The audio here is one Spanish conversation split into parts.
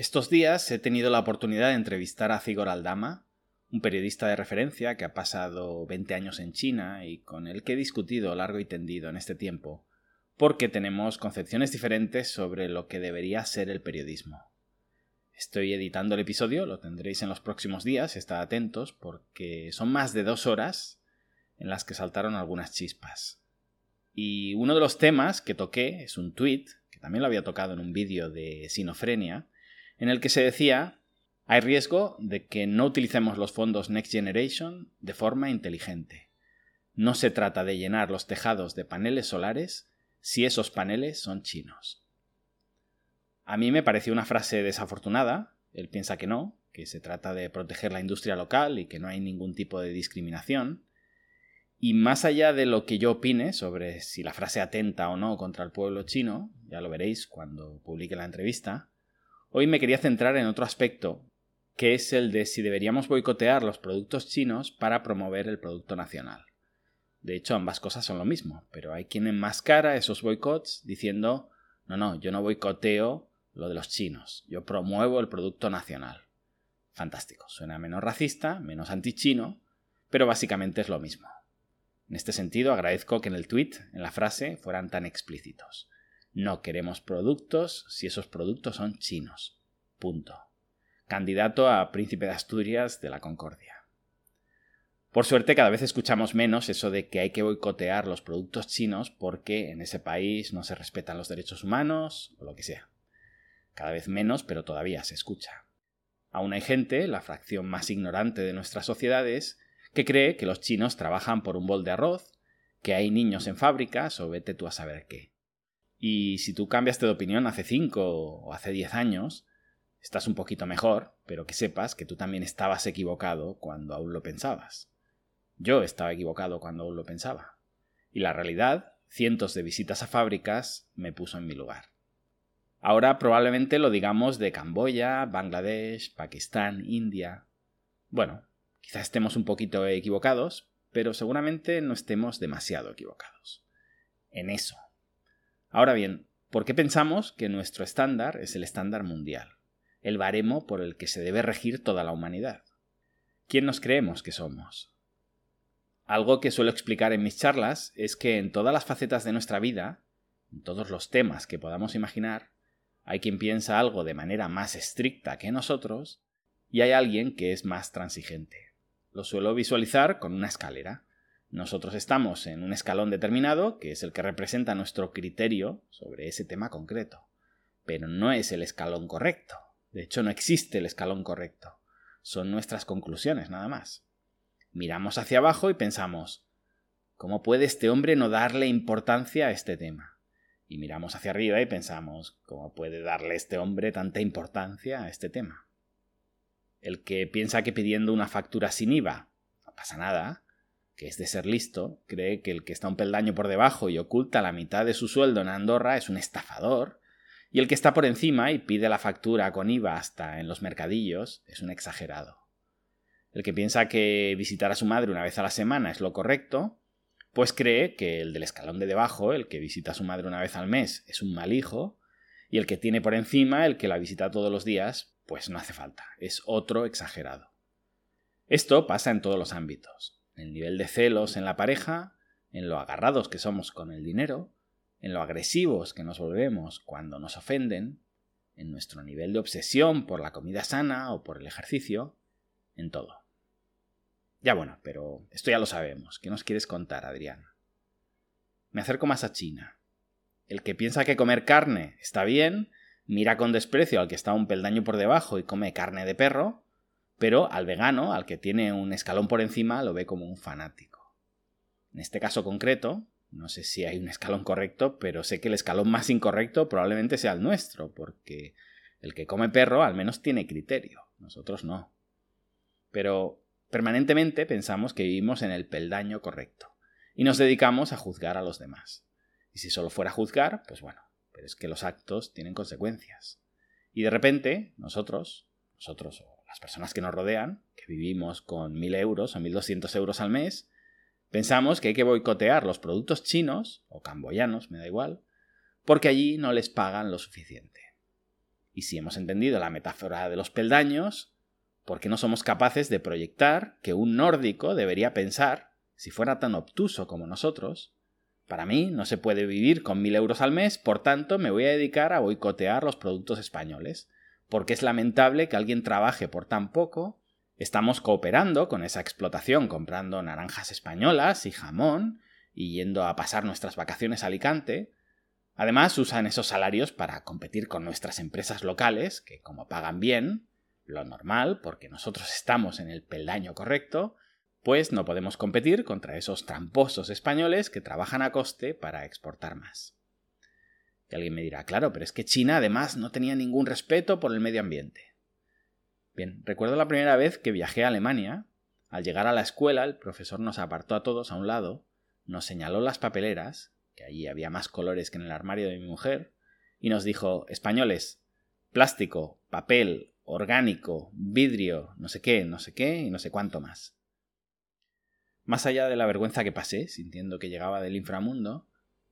Estos días he tenido la oportunidad de entrevistar a Zigor Aldama, un periodista de referencia que ha pasado 20 años en China y con el que he discutido largo y tendido en este tiempo, porque tenemos concepciones diferentes sobre lo que debería ser el periodismo. Estoy editando el episodio, lo tendréis en los próximos días, estad atentos, porque son más de dos horas en las que saltaron algunas chispas. Y uno de los temas que toqué es un tweet, que también lo había tocado en un vídeo de Sinofrenia, en el que se decía hay riesgo de que no utilicemos los fondos Next Generation de forma inteligente. No se trata de llenar los tejados de paneles solares si esos paneles son chinos. A mí me pareció una frase desafortunada, él piensa que no, que se trata de proteger la industria local y que no hay ningún tipo de discriminación. Y más allá de lo que yo opine sobre si la frase atenta o no contra el pueblo chino, ya lo veréis cuando publique la entrevista, Hoy me quería centrar en otro aspecto, que es el de si deberíamos boicotear los productos chinos para promover el producto nacional. De hecho, ambas cosas son lo mismo, pero hay quien enmascara esos boicots diciendo no, no, yo no boicoteo lo de los chinos, yo promuevo el producto nacional. Fantástico, suena menos racista, menos antichino, pero básicamente es lo mismo. En este sentido, agradezco que en el tweet, en la frase, fueran tan explícitos. No queremos productos si esos productos son chinos. Punto. Candidato a príncipe de Asturias de la Concordia. Por suerte cada vez escuchamos menos eso de que hay que boicotear los productos chinos porque en ese país no se respetan los derechos humanos o lo que sea. Cada vez menos, pero todavía se escucha. Aún hay gente, la fracción más ignorante de nuestras sociedades, que cree que los chinos trabajan por un bol de arroz, que hay niños en fábricas o vete tú a saber qué. Y si tú cambiaste de opinión hace 5 o hace 10 años, estás un poquito mejor, pero que sepas que tú también estabas equivocado cuando aún lo pensabas. Yo estaba equivocado cuando aún lo pensaba. Y la realidad, cientos de visitas a fábricas, me puso en mi lugar. Ahora probablemente lo digamos de Camboya, Bangladesh, Pakistán, India. Bueno, quizá estemos un poquito equivocados, pero seguramente no estemos demasiado equivocados. En eso, Ahora bien, ¿por qué pensamos que nuestro estándar es el estándar mundial, el baremo por el que se debe regir toda la humanidad? ¿Quién nos creemos que somos? Algo que suelo explicar en mis charlas es que en todas las facetas de nuestra vida, en todos los temas que podamos imaginar, hay quien piensa algo de manera más estricta que nosotros y hay alguien que es más transigente. Lo suelo visualizar con una escalera. Nosotros estamos en un escalón determinado, que es el que representa nuestro criterio sobre ese tema concreto. Pero no es el escalón correcto. De hecho, no existe el escalón correcto. Son nuestras conclusiones, nada más. Miramos hacia abajo y pensamos, ¿cómo puede este hombre no darle importancia a este tema? Y miramos hacia arriba y pensamos, ¿cómo puede darle este hombre tanta importancia a este tema? El que piensa que pidiendo una factura sin IVA no pasa nada, que es de ser listo, cree que el que está un peldaño por debajo y oculta la mitad de su sueldo en Andorra es un estafador, y el que está por encima y pide la factura con IVA hasta en los mercadillos es un exagerado. El que piensa que visitar a su madre una vez a la semana es lo correcto, pues cree que el del escalón de debajo, el que visita a su madre una vez al mes, es un mal hijo, y el que tiene por encima, el que la visita todos los días, pues no hace falta, es otro exagerado. Esto pasa en todos los ámbitos el nivel de celos en la pareja, en lo agarrados que somos con el dinero, en lo agresivos que nos volvemos cuando nos ofenden, en nuestro nivel de obsesión por la comida sana o por el ejercicio, en todo. Ya bueno, pero esto ya lo sabemos. ¿Qué nos quieres contar, Adrián? Me acerco más a China. El que piensa que comer carne está bien, mira con desprecio al que está un peldaño por debajo y come carne de perro, pero al vegano, al que tiene un escalón por encima, lo ve como un fanático. En este caso concreto, no sé si hay un escalón correcto, pero sé que el escalón más incorrecto probablemente sea el nuestro, porque el que come perro al menos tiene criterio, nosotros no. Pero permanentemente pensamos que vivimos en el peldaño correcto, y nos dedicamos a juzgar a los demás. Y si solo fuera juzgar, pues bueno, pero es que los actos tienen consecuencias. Y de repente, nosotros, nosotros las personas que nos rodean, que vivimos con 1.000 euros o 1.200 euros al mes, pensamos que hay que boicotear los productos chinos o camboyanos, me da igual, porque allí no les pagan lo suficiente. Y si hemos entendido la metáfora de los peldaños, ¿por qué no somos capaces de proyectar que un nórdico debería pensar, si fuera tan obtuso como nosotros, para mí no se puede vivir con mil euros al mes, por tanto me voy a dedicar a boicotear los productos españoles, porque es lamentable que alguien trabaje por tan poco, estamos cooperando con esa explotación comprando naranjas españolas y jamón, y yendo a pasar nuestras vacaciones a Alicante, Además, usan esos salarios para competir con nuestras empresas locales, que como pagan bien, lo normal, porque nosotros estamos en el peldaño correcto, pues no podemos competir contra esos tramposos españoles que trabajan a coste para exportar más. Y alguien me dirá, claro, pero es que China además no tenía ningún respeto por el medio ambiente. Bien, recuerdo la primera vez que viajé a Alemania. Al llegar a la escuela, el profesor nos apartó a todos a un lado, nos señaló las papeleras que allí había más colores que en el armario de mi mujer, y nos dijo, españoles, plástico, papel, orgánico, vidrio, no sé qué, no sé qué y no sé cuánto más. Más allá de la vergüenza que pasé, sintiendo que llegaba del inframundo,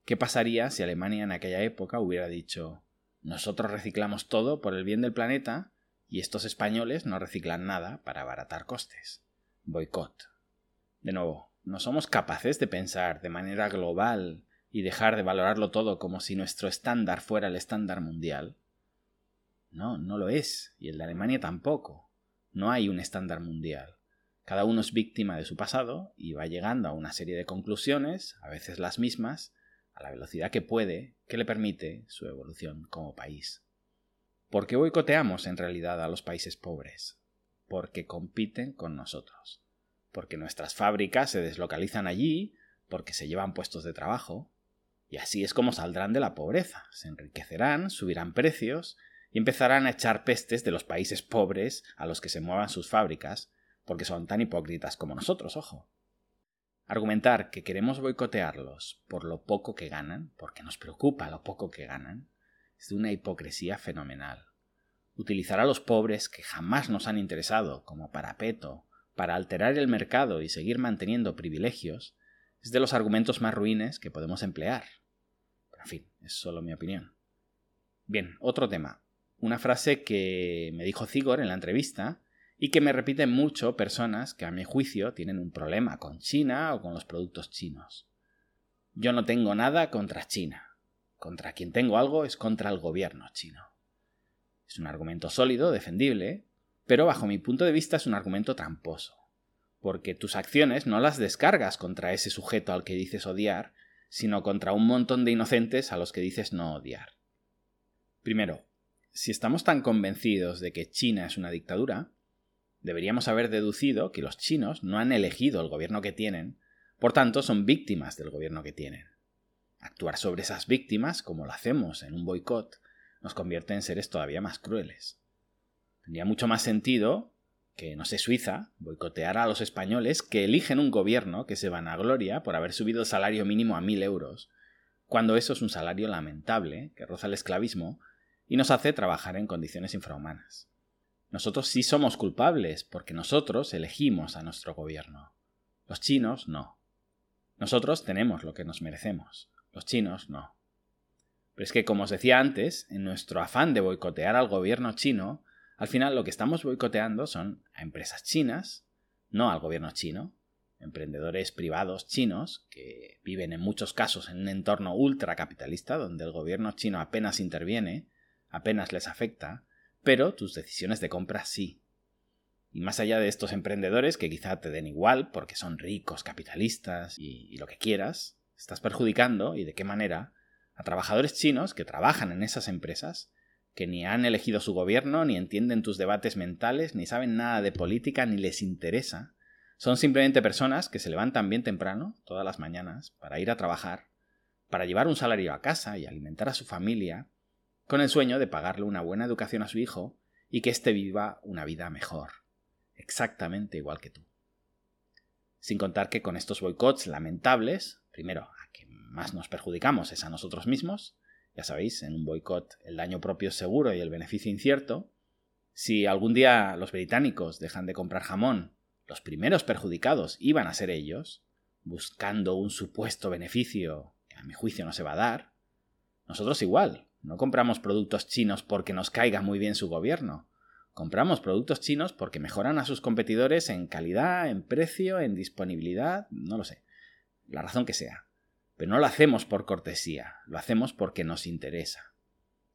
¿qué pasaría si Alemania en aquella época hubiera dicho nosotros reciclamos todo por el bien del planeta y estos españoles no reciclan nada para abaratar costes? Boicot. De nuevo, no somos capaces de pensar de manera global y dejar de valorarlo todo como si nuestro estándar fuera el estándar mundial. No, no lo es, y el de Alemania tampoco. No hay un estándar mundial. Cada uno es víctima de su pasado y va llegando a una serie de conclusiones, a veces las mismas, a la velocidad que puede, que le permite su evolución como país. ¿Por qué boicoteamos en realidad a los países pobres? Porque compiten con nosotros. Porque nuestras fábricas se deslocalizan allí, porque se llevan puestos de trabajo, y así es como saldrán de la pobreza, se enriquecerán, subirán precios y empezarán a echar pestes de los países pobres a los que se muevan sus fábricas, porque son tan hipócritas como nosotros, ojo. Argumentar que queremos boicotearlos por lo poco que ganan, porque nos preocupa lo poco que ganan, es de una hipocresía fenomenal. Utilizar a los pobres que jamás nos han interesado como parapeto para alterar el mercado y seguir manteniendo privilegios es de los argumentos más ruines que podemos emplear. Pero en fin, es solo mi opinión. Bien, otro tema. Una frase que me dijo Zigor en la entrevista y que me repiten mucho personas que a mi juicio tienen un problema con China o con los productos chinos. Yo no tengo nada contra China. Contra quien tengo algo es contra el gobierno chino. Es un argumento sólido, defendible, pero bajo mi punto de vista es un argumento tramposo porque tus acciones no las descargas contra ese sujeto al que dices odiar, sino contra un montón de inocentes a los que dices no odiar. Primero, si estamos tan convencidos de que China es una dictadura, deberíamos haber deducido que los chinos no han elegido el gobierno que tienen, por tanto son víctimas del gobierno que tienen. Actuar sobre esas víctimas, como lo hacemos en un boicot, nos convierte en seres todavía más crueles. Tendría mucho más sentido que, no sé, Suiza boicoteara a los españoles que eligen un gobierno que se vanagloria por haber subido el salario mínimo a mil euros, cuando eso es un salario lamentable, que roza el esclavismo, y nos hace trabajar en condiciones infrahumanas. Nosotros sí somos culpables, porque nosotros elegimos a nuestro gobierno. Los chinos no. Nosotros tenemos lo que nos merecemos. Los chinos no. Pero es que, como os decía antes, en nuestro afán de boicotear al gobierno chino, al final lo que estamos boicoteando son a empresas chinas, no al gobierno chino, emprendedores privados chinos que viven en muchos casos en un entorno ultracapitalista donde el gobierno chino apenas interviene, apenas les afecta, pero tus decisiones de compra sí. Y más allá de estos emprendedores que quizá te den igual porque son ricos, capitalistas y, y lo que quieras, estás perjudicando, y de qué manera, a trabajadores chinos que trabajan en esas empresas que ni han elegido su gobierno, ni entienden tus debates mentales, ni saben nada de política, ni les interesa. Son simplemente personas que se levantan bien temprano, todas las mañanas, para ir a trabajar, para llevar un salario a casa y alimentar a su familia, con el sueño de pagarle una buena educación a su hijo y que éste viva una vida mejor, exactamente igual que tú. Sin contar que con estos boicots lamentables, primero, a que más nos perjudicamos es a nosotros mismos, ya sabéis, en un boicot el daño propio es seguro y el beneficio incierto. Si algún día los británicos dejan de comprar jamón, los primeros perjudicados iban a ser ellos, buscando un supuesto beneficio que a mi juicio no se va a dar. Nosotros igual, No compramos productos chinos porque nos caiga muy bien su gobierno. Compramos productos chinos porque mejoran a sus competidores en calidad, en precio, en disponibilidad, no lo sé, la razón que sea. Pero no lo hacemos por cortesía, lo hacemos porque nos interesa.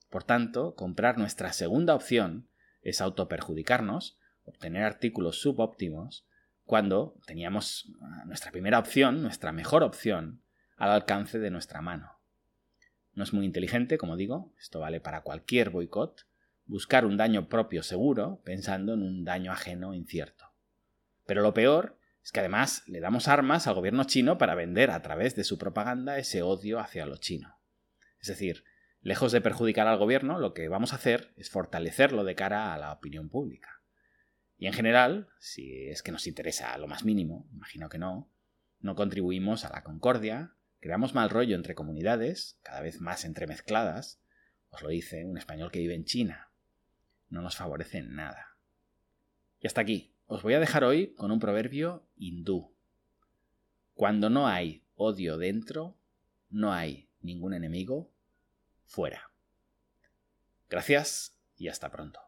Por tanto, comprar nuestra segunda opción es autoperjudicarnos, obtener artículos subóptimos, cuando teníamos nuestra primera opción, nuestra mejor opción, al alcance de nuestra mano. No es muy inteligente, como digo, esto vale para cualquier boicot, buscar un daño propio seguro pensando en un daño ajeno incierto. Pero lo peor es que además le damos armas al gobierno chino para vender a través de su propaganda ese odio hacia lo chino. Es decir, lejos de perjudicar al gobierno, lo que vamos a hacer es fortalecerlo de cara a la opinión pública. Y en general, si es que nos interesa lo más mínimo, imagino que no, no contribuimos a la concordia, creamos mal rollo entre comunidades, cada vez más entremezcladas, os lo dice un español que vive en China, no nos favorece nada. Y hasta aquí, os voy a dejar hoy con un proverbio hindú. Cuando no hay odio dentro, no hay ningún enemigo fuera. Gracias y hasta pronto.